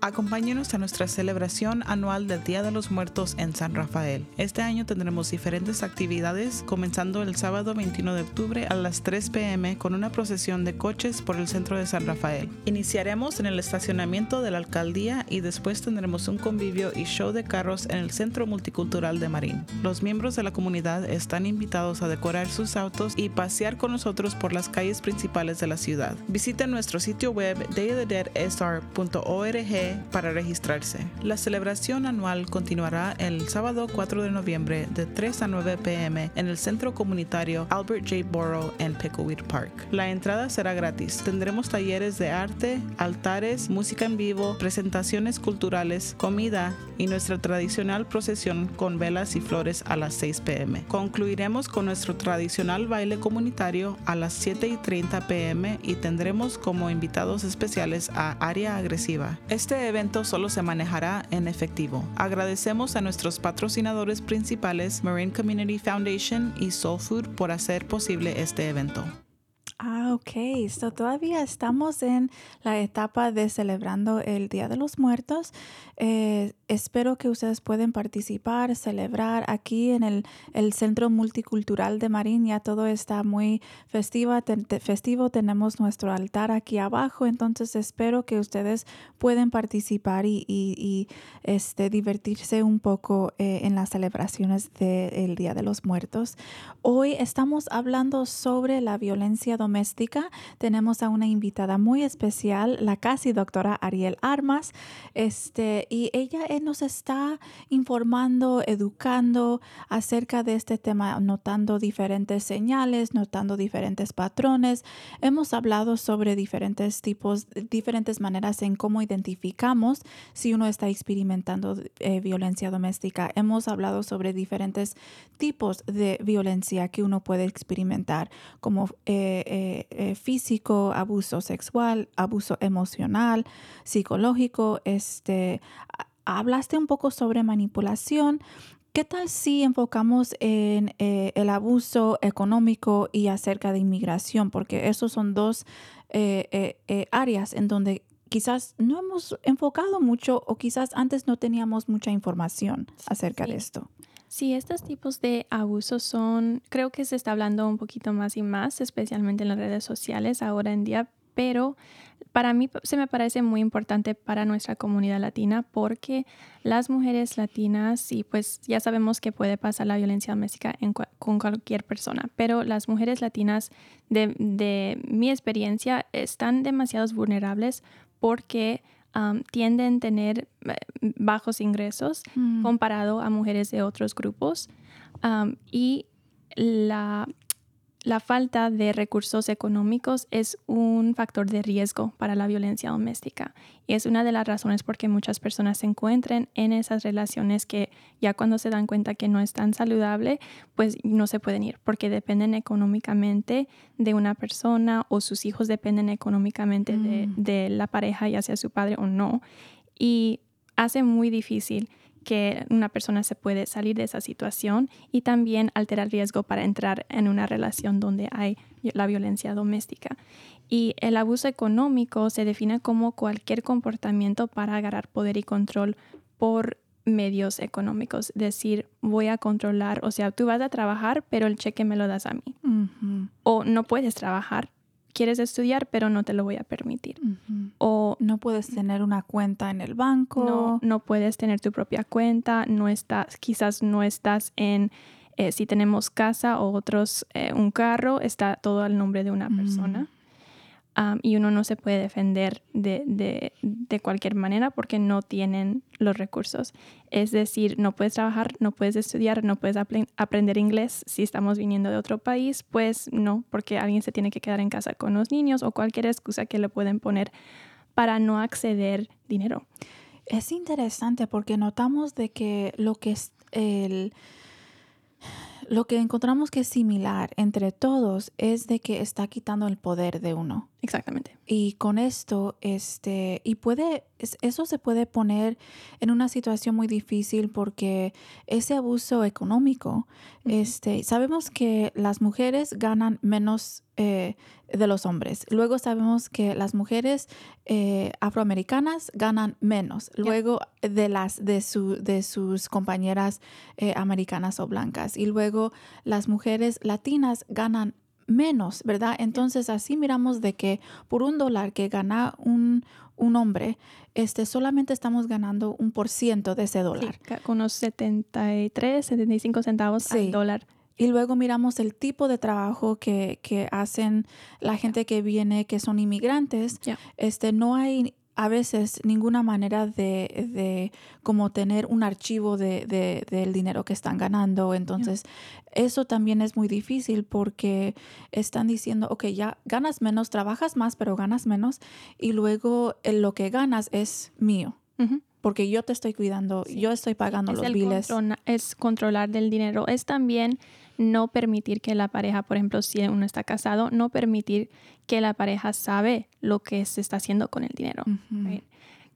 Acompáñenos a nuestra celebración anual del Día de los Muertos en San Rafael. Este año tendremos diferentes actividades, comenzando el sábado 21 de octubre a las 3 pm con una procesión de coches por el centro de San Rafael. Iniciaremos en el estacionamiento de la alcaldía y después tendremos un convivio y show de carros en el Centro Multicultural de Marín. Los miembros de la comunidad están invitados a decorar sus autos y pasear con nosotros por las calles principales de la ciudad. Visiten nuestro sitio web para registrarse. La celebración anual continuará el sábado 4 de noviembre de 3 a 9 pm en el centro comunitario Albert J. Borough en Pickleweed Park. La entrada será gratis. Tendremos talleres de arte, altares, música en vivo, presentaciones culturales, comida y nuestra tradicional procesión con velas y flores a las 6 pm. Concluiremos con nuestro tradicional baile comunitario a las 7 y 30 pm y tendremos como invitados especiales a Área Agresiva. Este evento solo se manejará en efectivo. Agradecemos a nuestros patrocinadores principales Marine Community Foundation y Soul Food por hacer posible este evento. Ah, ok. So, todavía estamos en la etapa de celebrando el Día de los Muertos. Eh, espero que ustedes pueden participar, celebrar aquí en el, Centro Multicultural de Marín. Ya todo está muy festiva, festivo. Tenemos nuestro altar aquí abajo. Entonces, espero que ustedes pueden participar y, este, divertirse un poco eh, en las celebraciones del Día de los Muertos. Hoy estamos hablando sobre la violencia doméstica. Tenemos a una invitada muy especial, la casi doctora Ariel Armas, este, y ella eh, nos está informando, educando acerca de este tema, notando diferentes señales, notando diferentes patrones. Hemos hablado sobre diferentes tipos, diferentes maneras en cómo identificamos si uno está experimentando eh, violencia doméstica. Hemos hablado sobre diferentes tipos de violencia que uno puede experimentar, como eh, eh, físico, abuso sexual, abuso emocional, psicológico. Este, hablaste un poco sobre manipulación. ¿Qué tal si enfocamos en eh, el abuso económico y acerca de inmigración? Porque esos son dos eh, eh, áreas en donde quizás no hemos enfocado mucho o quizás antes no teníamos mucha información acerca de esto. Sí, estos tipos de abusos son, creo que se está hablando un poquito más y más, especialmente en las redes sociales ahora en día, pero para mí se me parece muy importante para nuestra comunidad latina porque las mujeres latinas, y pues ya sabemos que puede pasar la violencia doméstica en con cualquier persona, pero las mujeres latinas, de, de mi experiencia, están demasiado vulnerables porque um, tienden a tener eh, bajos ingresos Mm. comparado a mujeres de otros grupos um, y la, la falta de recursos económicos es un factor de riesgo para la violencia doméstica y es una de las razones por qué muchas personas se encuentran en esas relaciones que ya cuando se dan cuenta que no es tan saludable, pues no se pueden ir porque dependen económicamente de una persona o sus hijos dependen económicamente de, Mm. de la pareja, ya sea su padre o no. Y hace muy difícil que una persona se puede salir de esa situación y también altera el riesgo para entrar en una relación donde hay la violencia doméstica. Y el abuso económico se define como cualquier comportamiento para agarrar poder y control por medios económicos. Decir, voy a controlar, o sea, tú vas a trabajar, pero el cheque me lo das a mí. O no puedes trabajar, quieres estudiar, pero no te lo voy a permitir. O No puedes tener una cuenta en el banco. no, no puedes tener tu propia cuenta, no estás, quizás no estás en, eh, si tenemos casa o otros, eh, un carro, está todo al nombre de una persona. Am, y uno no se puede defender de, de- de cualquier manera porque no tienen los recursos. Es decir, no puedes trabajar, no puedes estudiar, no puedes apre- aprender inglés. Si estamos viniendo de otro país, pues no, porque alguien se tiene que quedar en casa con los niños o cualquier excusa que le pueden poner para no acceder dinero. Es interesante porque notamos de que lo que es el lo que encontramos que es similar entre todos es de que está quitando el poder de uno. Exactamente. Y con esto, este, y puede, es- eso se puede poner en una situación muy difícil porque ese abuso económico, este, sabemos que las mujeres ganan menos eh, de los hombres. Luego sabemos que las mujeres eh, afroamericanas ganan menos. Luego de las de su de sus compañeras eh, americanas o blancas. Y luego las mujeres latinas ganan menos, ¿verdad? Entonces así miramos de que por un dólar que gana un, un hombre, este, solamente estamos ganando un por ciento de ese dólar. con unos 73, 75 centavos Sí. al dólar. Y luego miramos el tipo de trabajo que, que hacen la gente que viene, que son inmigrantes. Ya. Este, no hay a veces ninguna manera de, de como tener un archivo de, de- del dinero que están ganando. Entonces, eso también es muy difícil porque están diciendo, ok, ya ganas menos, trabajas más, pero ganas menos. Y luego eh, lo que ganas es mío. Porque yo te estoy cuidando, Sí. yo estoy pagando es los biles. es controlar del dinero. Es también no permitir que la pareja, por ejemplo, si uno está casado, no permitir que la pareja sabe lo que se está haciendo con el dinero. Ujú. right?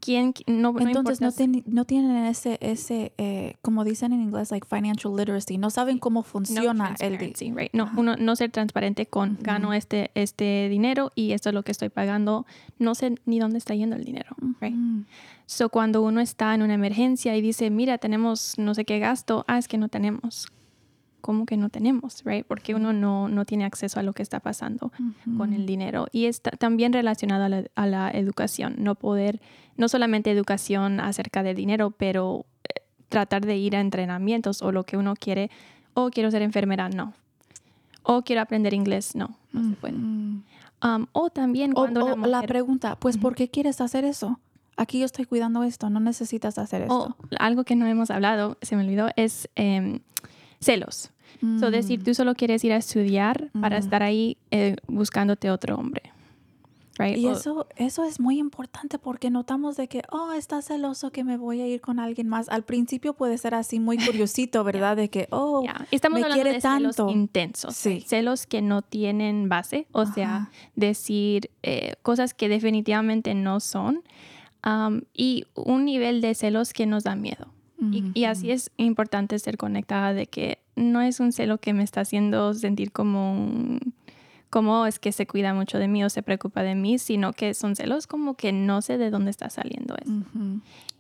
¿Quién, qui- no, no Entonces no, ten- no tienen ese, ese eh, como dicen en inglés, like financial literacy. No saben cómo funciona el dinero. right? No, uno no ser transparente con gano este, este dinero y esto es lo que estoy pagando. No sé ni dónde está yendo el dinero, right? So, cuando uno está en una emergencia y dice, mira, tenemos no sé qué gasto, ah, es que no tenemos. ¿Cómo que no tenemos? Right? Porque uno no, no tiene acceso a lo que está pasando con el dinero. Y está también relacionado a la, a la educación. No poder, no solamente educación acerca del dinero, pero eh, tratar de ir a entrenamientos o lo que uno quiere. O quiero ser enfermera, no. O quiero aprender inglés, no. No se puede. Um, o también cuando o una la pregunta, pues. ¿por qué quieres hacer eso? Aquí yo estoy cuidando esto, no necesitas hacer esto. O algo que no hemos hablado, se me olvidó, es em, celos. So, decir, Mm. tú solo quieres ir a estudiar para Ujú. estar ahí eh, buscándote otro hombre. Right? Y O- eso, eso es muy importante porque notamos de que, oh, está celoso que me voy a ir con alguien más. Al principio puede ser así muy curiosito, ¿verdad? De que, oh, ya, Estamos me hablando quiere de celos tanto. intensos. Sí. Celos que no tienen base, o sea, Ajá. decir eh, cosas que definitivamente no son. um, y un nivel de celos que nos da miedo. Y, y así es importante ser conectada de que no es un celo que me está haciendo sentir como un- como es que se cuida mucho de mí o se preocupa de mí, sino que son celos como que no sé de dónde está saliendo eso.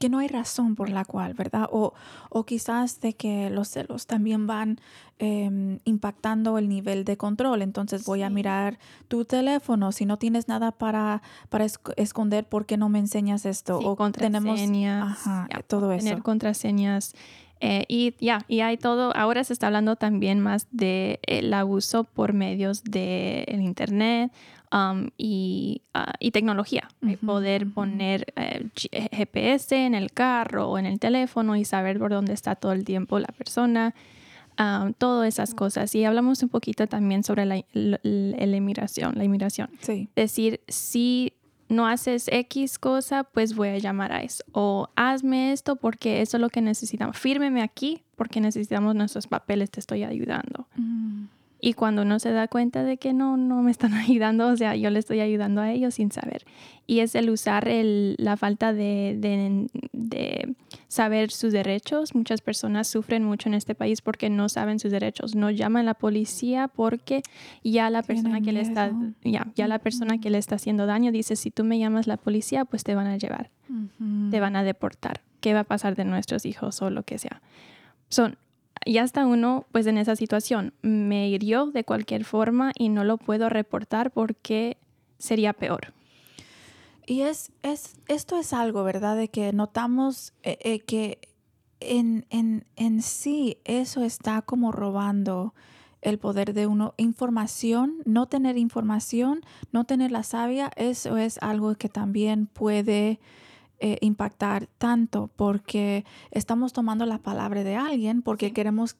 Que no hay razón por la cual, ¿verdad? O, o quizás de que los celos también van em, impactando el nivel de control. Entonces voy a mirar tu teléfono. Si no tienes nada para, para esc- esconder, ¿por qué no me enseñas esto? Sí, o tenemos contraseñas, ajá, ya, todo tener eso. contraseñas Eh, y ya, y hay todo, ahora se está hablando también más del el abuso por medios del el Internet um, y, ah, y tecnología. eh, Poder poner eh, GPS en el carro o en el teléfono y saber por dónde está todo el tiempo la persona. um, todas esas cosas. Y hablamos un poquito también sobre la, la- la inmigración, la inmigración Sí. decir, si no haces X cosa, pues voy a llamar a eso. O hazme esto porque eso es lo que necesitamos. Fírmeme aquí porque necesitamos nuestros papeles, te estoy ayudando. Mm, Y cuando uno se da cuenta de que no, no me están ayudando, o sea, yo le estoy ayudando a ellos sin saber. Y es el usar el, la falta de, de- de saber sus derechos. Muchas personas sufren mucho en este país porque no saben sus derechos. No llaman a la policía porque ya la persona que le está, ya, ya la persona que le está haciendo daño dice, si tú me llamas la policía, pues te van a llevar ujú. te van a deportar, qué va a pasar de nuestros hijos o lo que sea. Son, ya está uno pues en esa situación, me hirió de cualquier forma y no lo puedo reportar porque sería peor. Y es, es, esto es algo, ¿verdad? De que notamos eh, eh, que en, en, en sí eso está como robando el poder de uno. Información, no tener información, no tener la savia, eso es algo que también puede eh, impactar tanto porque estamos tomando la palabra de alguien porque queremos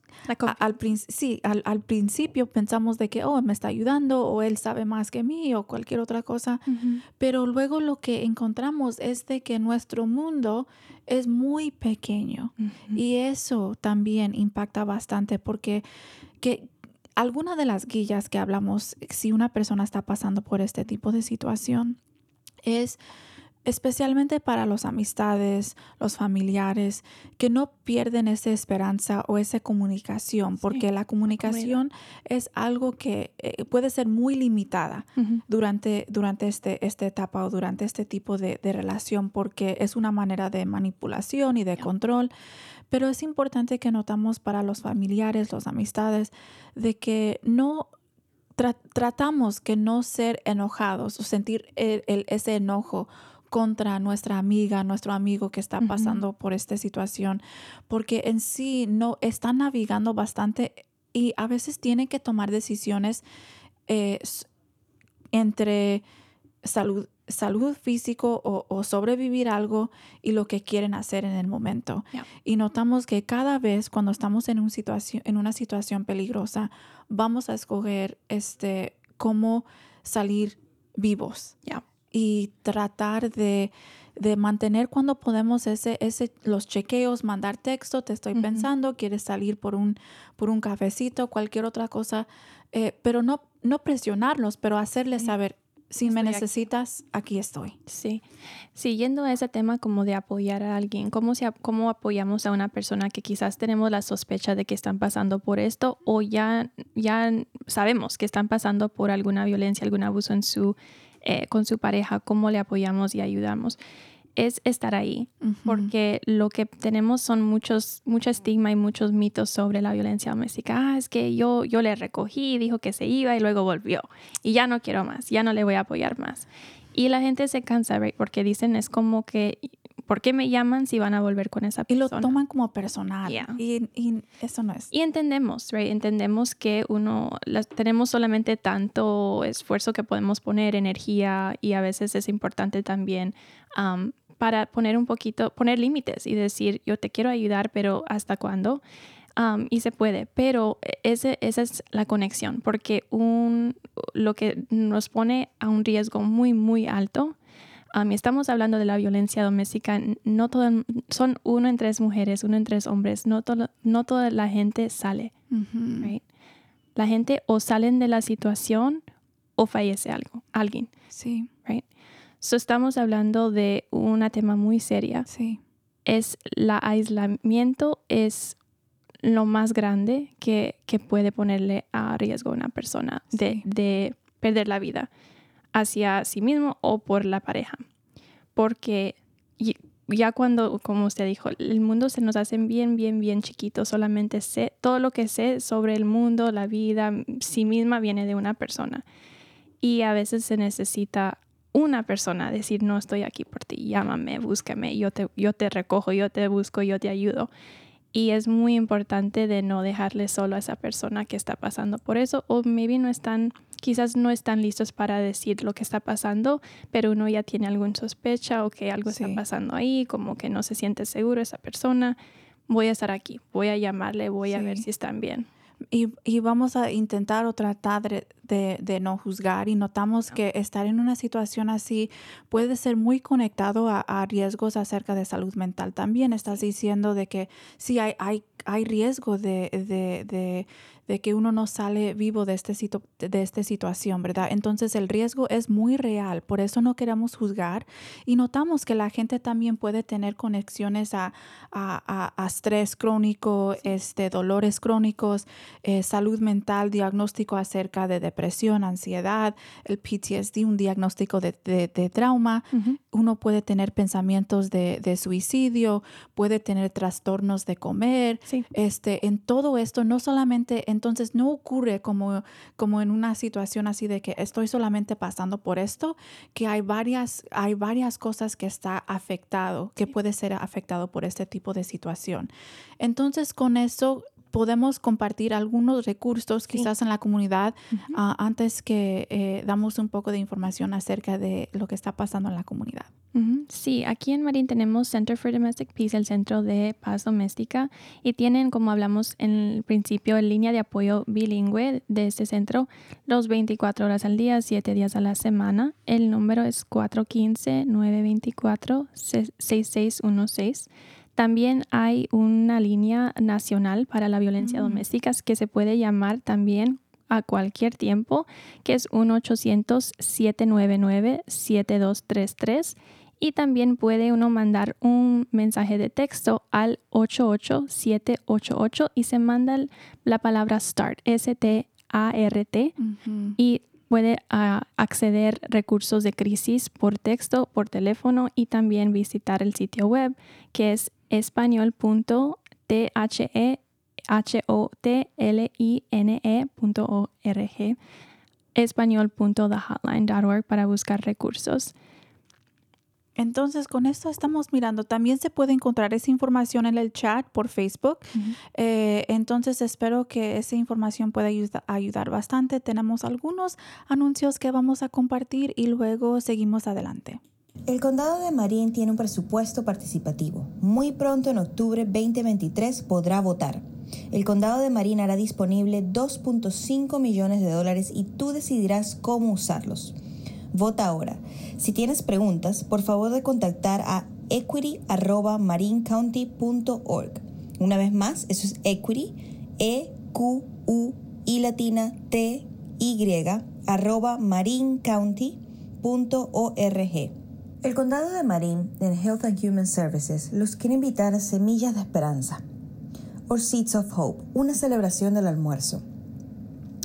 a- al, sí, al, al principio pensamos de que, oh, me está ayudando o él sabe más que mí o cualquier otra cosa, pero luego lo que encontramos es de que nuestro mundo es muy pequeño y eso también impacta bastante porque que alguna de las guías que hablamos, si una persona está pasando por este tipo de situación, es especialmente para los amistades, los familiares, que no pierden esa esperanza o esa comunicación, porque la comunicación es algo que eh, puede ser muy limitada durante, durante este, esta etapa o durante este tipo de, de relación, porque es una manera de manipulación y de control. Pero es importante que notamos para los familiares, los amistades, de que no tra- tratamos que no ser enojados o sentir el- el- ese enojo contra nuestra amiga, nuestro amigo que está pasando por esta situación, porque en sí no están navegando bastante y a veces tienen que tomar decisiones eh, entre salud, salud físico o, o sobrevivir algo y lo que quieren hacer en el momento. Y notamos que cada vez cuando estamos en, un situación, en una situación peligrosa, vamos a escoger este, cómo salir vivos. Y tratar de, de mantener cuando podemos ese, ese, los chequeos, mandar texto, te estoy pensando, quieres salir por un, por un cafecito, cualquier otra cosa, eh, pero no, no presionarlos, pero hacerles Sí. saber, si me Estoy aquí. necesitas, aquí estoy. Sí. Siguiendo a ese tema como de apoyar a alguien, ¿cómo, se, ¿cómo apoyamos a una persona que quizás tenemos la sospecha de que están pasando por esto o ya, ya sabemos que están pasando por alguna violencia, algún abuso en su, eh, con su pareja? ¿Cómo le apoyamos y ayudamos? Es estar ahí, porque lo que tenemos son muchos, mucho estigma y muchos mitos sobre la violencia doméstica. Ah, es que yo, yo le recogí, dijo que se iba y luego volvió. Y ya no quiero más, ya no le voy a apoyar más. Y la gente se cansa, right? porque dicen es como que, ¿por qué me llaman si van a volver con esa Y lo persona? toman como personal. Yeah. Y, y eso no es. Y entendemos, right? Entendemos que uno, las- tenemos solamente tanto esfuerzo que podemos poner, energía, y a veces es importante también um, para poner un poquito, poner límites y decir, yo te quiero ayudar, pero ¿hasta cuándo? Um, y se puede, pero ese, esa es la conexión, porque un, lo que nos pone a un riesgo muy, muy alto. Um, estamos hablando de la violencia doméstica, no todo, son uno en tres mujeres, uno en tres hombres, no, todo, no toda la gente sale, right? La gente o salen de la situación o fallece algo, alguien, Sí, right? So estamos hablando de una tema muy seria. sí. Es la aislamiento es lo más grande que, que puede ponerle a riesgo a una persona de, Sí. de perder la vida hacia sí mismo o por la pareja. Porque ya cuando, como usted dijo, el mundo se nos hace bien, bien, bien chiquito. Solamente sé, todo lo que sé sobre el mundo, la vida, sí misma viene de una persona. Y a veces se necesita una persona decir, no estoy aquí por ti, llámame, búscame, yo te, yo te recojo, yo te busco, yo te ayudo. y es muy importante de no dejarle solo a esa persona que está pasando por eso o maybe no están quizás no están listos para decir lo que está pasando, pero uno ya tiene alguna sospecha o que algo está pasando ahí, como que no se siente seguro esa persona. Voy a estar aquí, voy a llamarle, voy a ver si están bien. Y, y, vamos a intentar o tratar de, de, no juzgar y notamos que estar en una situación así puede ser muy conectado a, a riesgos acerca de salud mental. También estás diciendo de que sí hay, hay, hay riesgo de, de de que uno no sale vivo de, este de esta situación, ¿verdad? Entonces el riesgo es muy real, por eso no queremos juzgar y notamos que la gente también puede tener conexiones a, a, a, estrés crónico, este, dolores crónicos, eh, salud mental, diagnóstico acerca de depresión, ansiedad, el PTSD, un diagnóstico de, de, trauma. Uno puede tener pensamientos de, de, suicidio, puede tener trastornos de comer. Este, en todo esto, no solamente entonces no ocurre como, como en una situación así de que estoy solamente pasando por esto, que hay varias, hay varias cosas que está afectado, que puede ser afectado por este tipo de situación. Entonces con eso podemos compartir algunos recursos quizás en la comunidad ah, antes que eh, damos un poco de información acerca de lo que está pasando en la comunidad. Sí, aquí en Marín tenemos Center for Domestic Peace, el Centro de Paz Doméstica, y tienen, como hablamos en el principio, línea de apoyo bilingüe de este centro, los 24 horas al día, 7 días a la semana. El número es 415-924-6616. También hay una línea nacional para la violencia mm. doméstica que se puede llamar también a cualquier tiempo, que es 1-800-799-7233. Y también puede uno mandar un mensaje de texto al 88788 y se manda la palabra START, S-T-A-R-T, y puede uh, acceder recursos de crisis por texto, por teléfono y también visitar el sitio web que es español.thehotline.org, español.thehotline.org para buscar recursos. Entonces, con esto estamos mirando. También se puede encontrar esa información en el chat por Facebook. Eh, entonces, espero que esa información pueda ayudar bastante. Tenemos algunos anuncios que vamos a compartir y luego seguimos adelante. El condado de Marin tiene un presupuesto participativo. Muy pronto, en octubre 2023, podrá votar. El condado de Marin hará disponible 2.5 millones de dólares y tú decidirás cómo usarlos. Vota ahora. Si tienes preguntas, por favor de contactar a equity.marinecounty.org. Una vez más, eso es equity, E, Q, U, I latina, T, Y, arroba marinecounty.org. El condado de Marin, en Health and Human Services, los quiere invitar a Semillas de Esperanza, or Seeds of Hope, una celebración del almuerzo.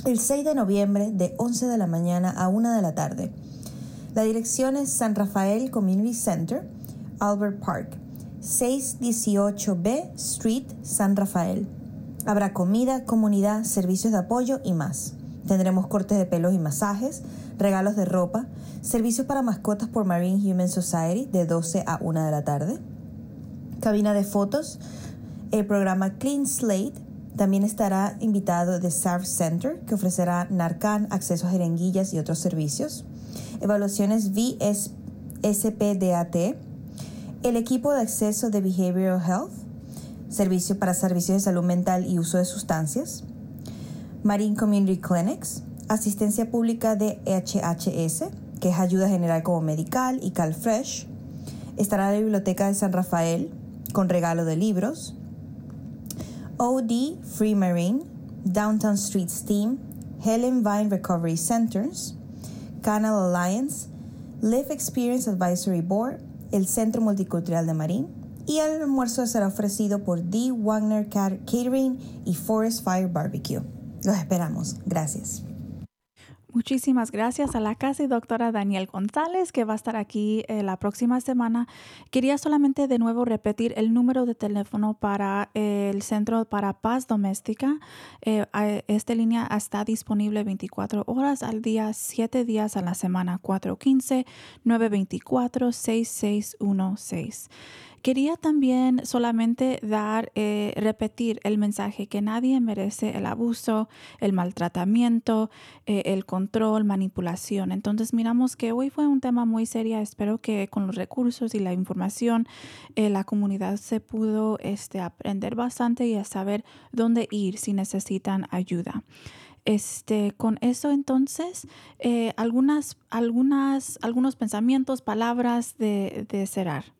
El 6 de noviembre, de 11 de la mañana a 1 de la tarde. La dirección es San Rafael Community Center, Albert Park, 618B Street, San Rafael. Habrá comida, comunidad, servicios de apoyo y más. Tendremos cortes de pelos y masajes, regalos de ropa, servicios para mascotas por Marine Human Society de 12 a 1 de la tarde, cabina de fotos, el programa Clean Slate, también estará invitado The Surf Center, que ofrecerá Narcan, acceso a jeringuillas y otros servicios, evaluaciones VSPDAT, el equipo de acceso de Behavioral Health, servicio para servicios de salud mental y uso de sustancias, Marine Community Clinics, asistencia pública de HHS, que es ayuda general como medical y CalFresh. Estará la Biblioteca de San Rafael con regalo de libros. OD Free Marine, Downtown Street Steam, Helen Vine Recovery Centers, Canal Alliance, Live Experience Advisory Board, el Centro Multicultural de Marín y el almuerzo será ofrecido por D. Wagner Catering y Forest Fire Barbecue. Los esperamos. Gracias. Muchísimas gracias a la casa y doctora Daniel González, que va a estar aquí eh, la próxima semana. Quería solamente de nuevo repetir el número de teléfono para el Centro para Paz Doméstica. Eh, esta línea está disponible 24 horas al día, 7 días a la semana, 415-924-6616. Quería también solamente dar, eh, repetir el mensaje que nadie merece el abuso, el maltratamiento, eh, el control, manipulación. Entonces miramos que hoy fue un tema muy serio. Espero que con los recursos y la información eh, la comunidad se pudo este, aprender bastante y a saber dónde ir si necesitan ayuda. Este, con eso entonces, algunas, algunas, algunos pensamientos, palabras de, de cerrar.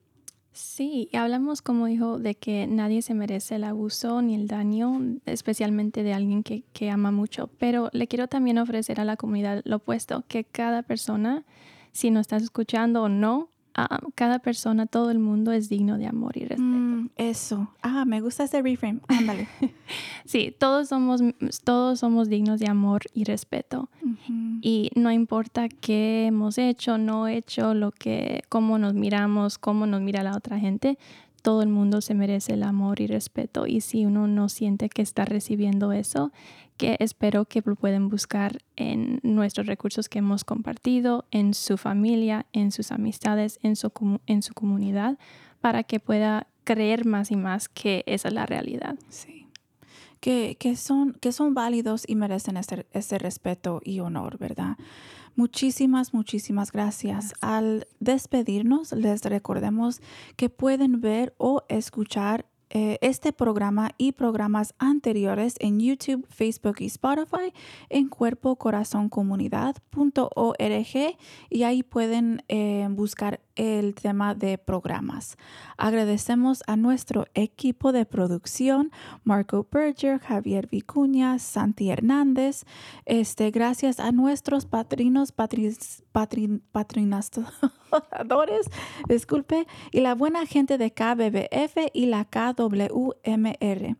Sí, hablamos, como dijo, de que nadie se merece el abuso ni el daño, especialmente de alguien que, que ama mucho. Pero le quiero también ofrecer a la comunidad lo opuesto, que cada persona, si nos estás escuchando o no, ah, cada persona, todo el mundo es digno de amor y respeto. Mm, eso. Ah, me gusta ese reframe. Ándale. Sí, todos somos, todos somos dignos de amor y respeto. Y no importa qué hemos hecho, no hecho, lo que, cómo nos miramos, cómo nos mira la otra gente, todo el mundo se merece el amor y respeto. Y si uno no siente que está recibiendo eso, que espero que lo pueden buscar en nuestros recursos que hemos compartido, en su familia, en sus amistades, en su, en su comunidad, para que pueda creer más y más que esa es la realidad. Sí. Que, que, son, que son válidos y merecen ese, ese respeto y honor, ¿verdad? Muchísimas, muchísimas gracias. Al despedirnos, les recordemos que pueden ver o escuchar eh, este programa y programas anteriores en YouTube, Facebook y Spotify en cuerpocorazoncomunidad.org y ahí pueden eh, buscar el tema de programas. Agradecemos a nuestro equipo de producción, Marco Berger, Javier Vicuña, Santi Hernández. Este, gracias a nuestros patrinos, disculpe, y la buena gente de KBBF y la KWMR.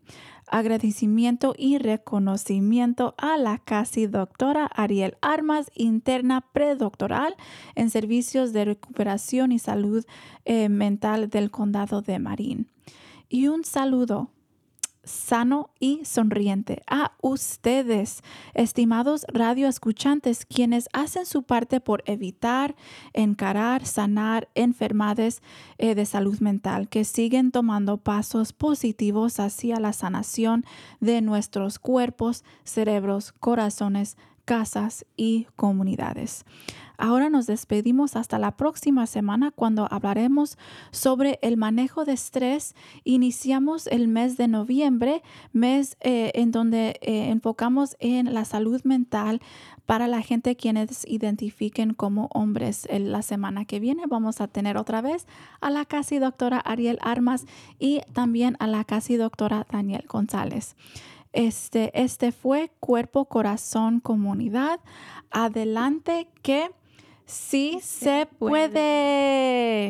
Agradecimiento y reconocimiento a la casi doctora Ariel Armas, interna predoctoral en servicios de recuperación y salud eh, mental del condado de Marín. Y un saludo sano y sonriente. A ustedes, estimados radioescuchantes, quienes hacen su parte por evitar, encarar, sanar enfermedades eh, de salud mental, que siguen tomando pasos positivos hacia la sanación de nuestros cuerpos, cerebros, corazones, casas y comunidades. Ahora nos despedimos hasta la próxima semana cuando hablaremos sobre el manejo de estrés. Iniciamos el mes de noviembre, mes eh, en donde eh, enfocamos en la salud mental para la gente quienes identifiquen como hombres. En la semana que viene vamos a tener otra vez a la casi doctora Ariel Armas y también a la casi doctora Daniel González. Este, este fue Cuerpo, Corazón, Comunidad. Adelante que sí, se puede.